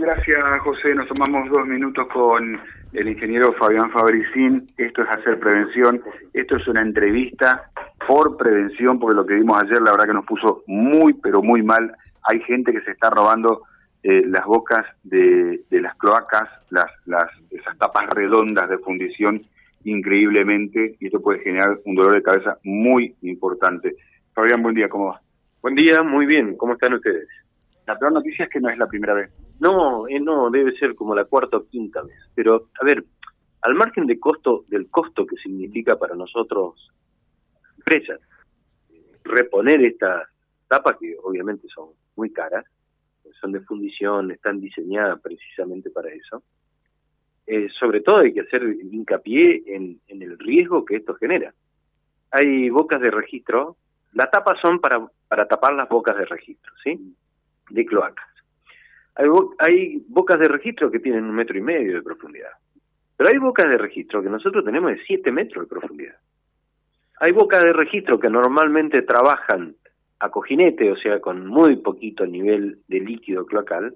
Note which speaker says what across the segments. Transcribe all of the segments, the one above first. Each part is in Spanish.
Speaker 1: Gracias José. Nos tomamos dos minutos con el ingeniero Fabián Fabricín. Esto es hacer prevención. Esto es una entrevista por prevención, porque lo que vimos ayer la verdad que nos puso muy, pero muy mal. Hay gente que se está robando eh, las bocas de, las cloacas, las, las, esas tapas redondas de fundición increíblemente y esto puede generar un dolor de cabeza muy importante. Fabián, buen día, ¿cómo va?
Speaker 2: Buen día, muy bien, ¿cómo están ustedes?
Speaker 1: La peor noticia es que no es la primera vez.
Speaker 2: No, eh, no, debe ser como la cuarta o quinta vez. Pero, a ver, al margen de costo, del costo que significa para nosotros, empresas, reponer estas tapas, que obviamente son muy caras, son de fundición, están diseñadas precisamente para eso, eh, sobre todo hay que hacer hincapié en, en el riesgo que esto genera. Hay bocas de registro, las tapas son para, para tapar las bocas de registro, ¿sí? De cloacas. Hay, hay bocas de registro que tienen un metro y medio de profundidad, pero hay bocas de registro que nosotros tenemos de siete metros de profundidad. Hay bocas de registro que normalmente trabajan a cojinete, o sea, con muy poquito nivel de líquido cloacal,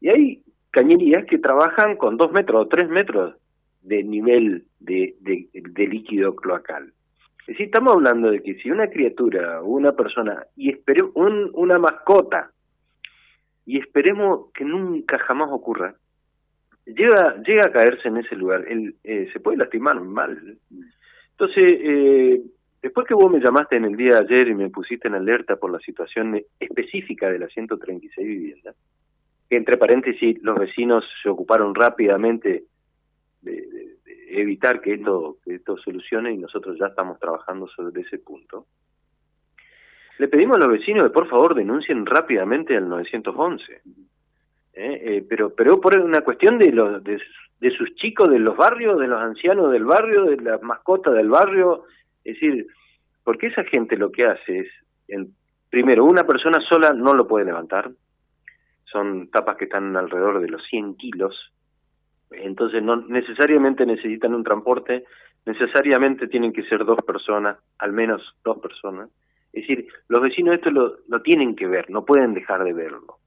Speaker 2: y hay cañerías que trabajan con dos metros o tres metros de nivel de, de, líquido cloacal. Es decir, estamos hablando de que si una criatura o una persona, y espere, un, una mascota, y esperemos que nunca jamás ocurra, llega, llega a caerse en ese lugar, él, eh, se puede lastimar mal. Entonces, eh, Después que vos me llamaste en el día de ayer y me pusiste en alerta por la situación específica de las 136 viviendas, que entre paréntesis los vecinos se ocuparon rápidamente de, evitar que esto, que esto solucione y nosotros ya estamos trabajando sobre ese punto. Le pedimos a los vecinos que por favor denuncien rápidamente al 911. ¿eh? Eh, pero pero por una cuestión de, los, de, de sus chicos de los barrios, de los ancianos del barrio, de las mascotas del barrio, es decir, porque esa gente lo que hace es, en, primero, una persona sola no lo puede levantar, son tapas que están alrededor de los 100 kilos, entonces no necesariamente necesitan un transporte, necesariamente tienen que ser dos personas, al menos dos personas. Es decir, los vecinos esto lo, lo tienen que ver, no pueden dejar de verlo.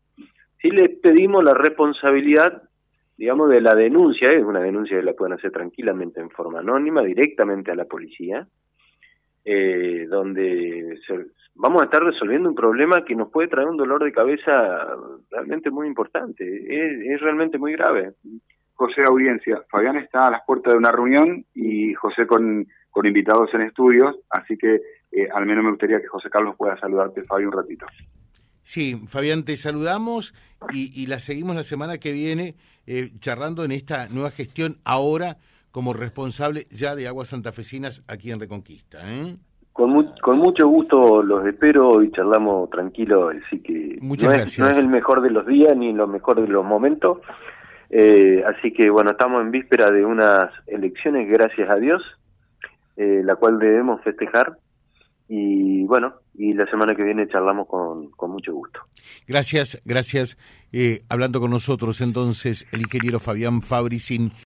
Speaker 2: Si les pedimos la responsabilidad, digamos, de la denuncia, es una denuncia que la pueden hacer tranquilamente en forma anónima, directamente a la policía, eh, donde vamos a estar resolviendo un problema que nos puede traer un dolor de cabeza realmente muy importante, es, realmente muy grave.
Speaker 1: José Audiencia, Fabián está a las puertas de una reunión y José con, con invitados en estudios, así que eh, al menos me gustaría que José Carlos pueda saludarte, Fabián, un ratito.
Speaker 3: Sí, Fabián, te saludamos y, y la seguimos la semana que viene eh, charlando en esta nueva gestión ahora como responsable ya de Aguas Santafesinas aquí en Reconquista. ¿eh?
Speaker 2: Con, con mucho gusto los espero y charlamos tranquilo, así que
Speaker 3: Muchas
Speaker 2: no,
Speaker 3: gracias.
Speaker 2: Es, no es el mejor de los días ni lo mejor de los momentos, eh, así que bueno, estamos en víspera de unas elecciones, gracias a Dios, eh, la cual debemos festejar y bueno, y la semana que viene charlamos con, con mucho gusto.
Speaker 3: Gracias, gracias. Eh, hablando con nosotros entonces el ingeniero Fabián Fabricín.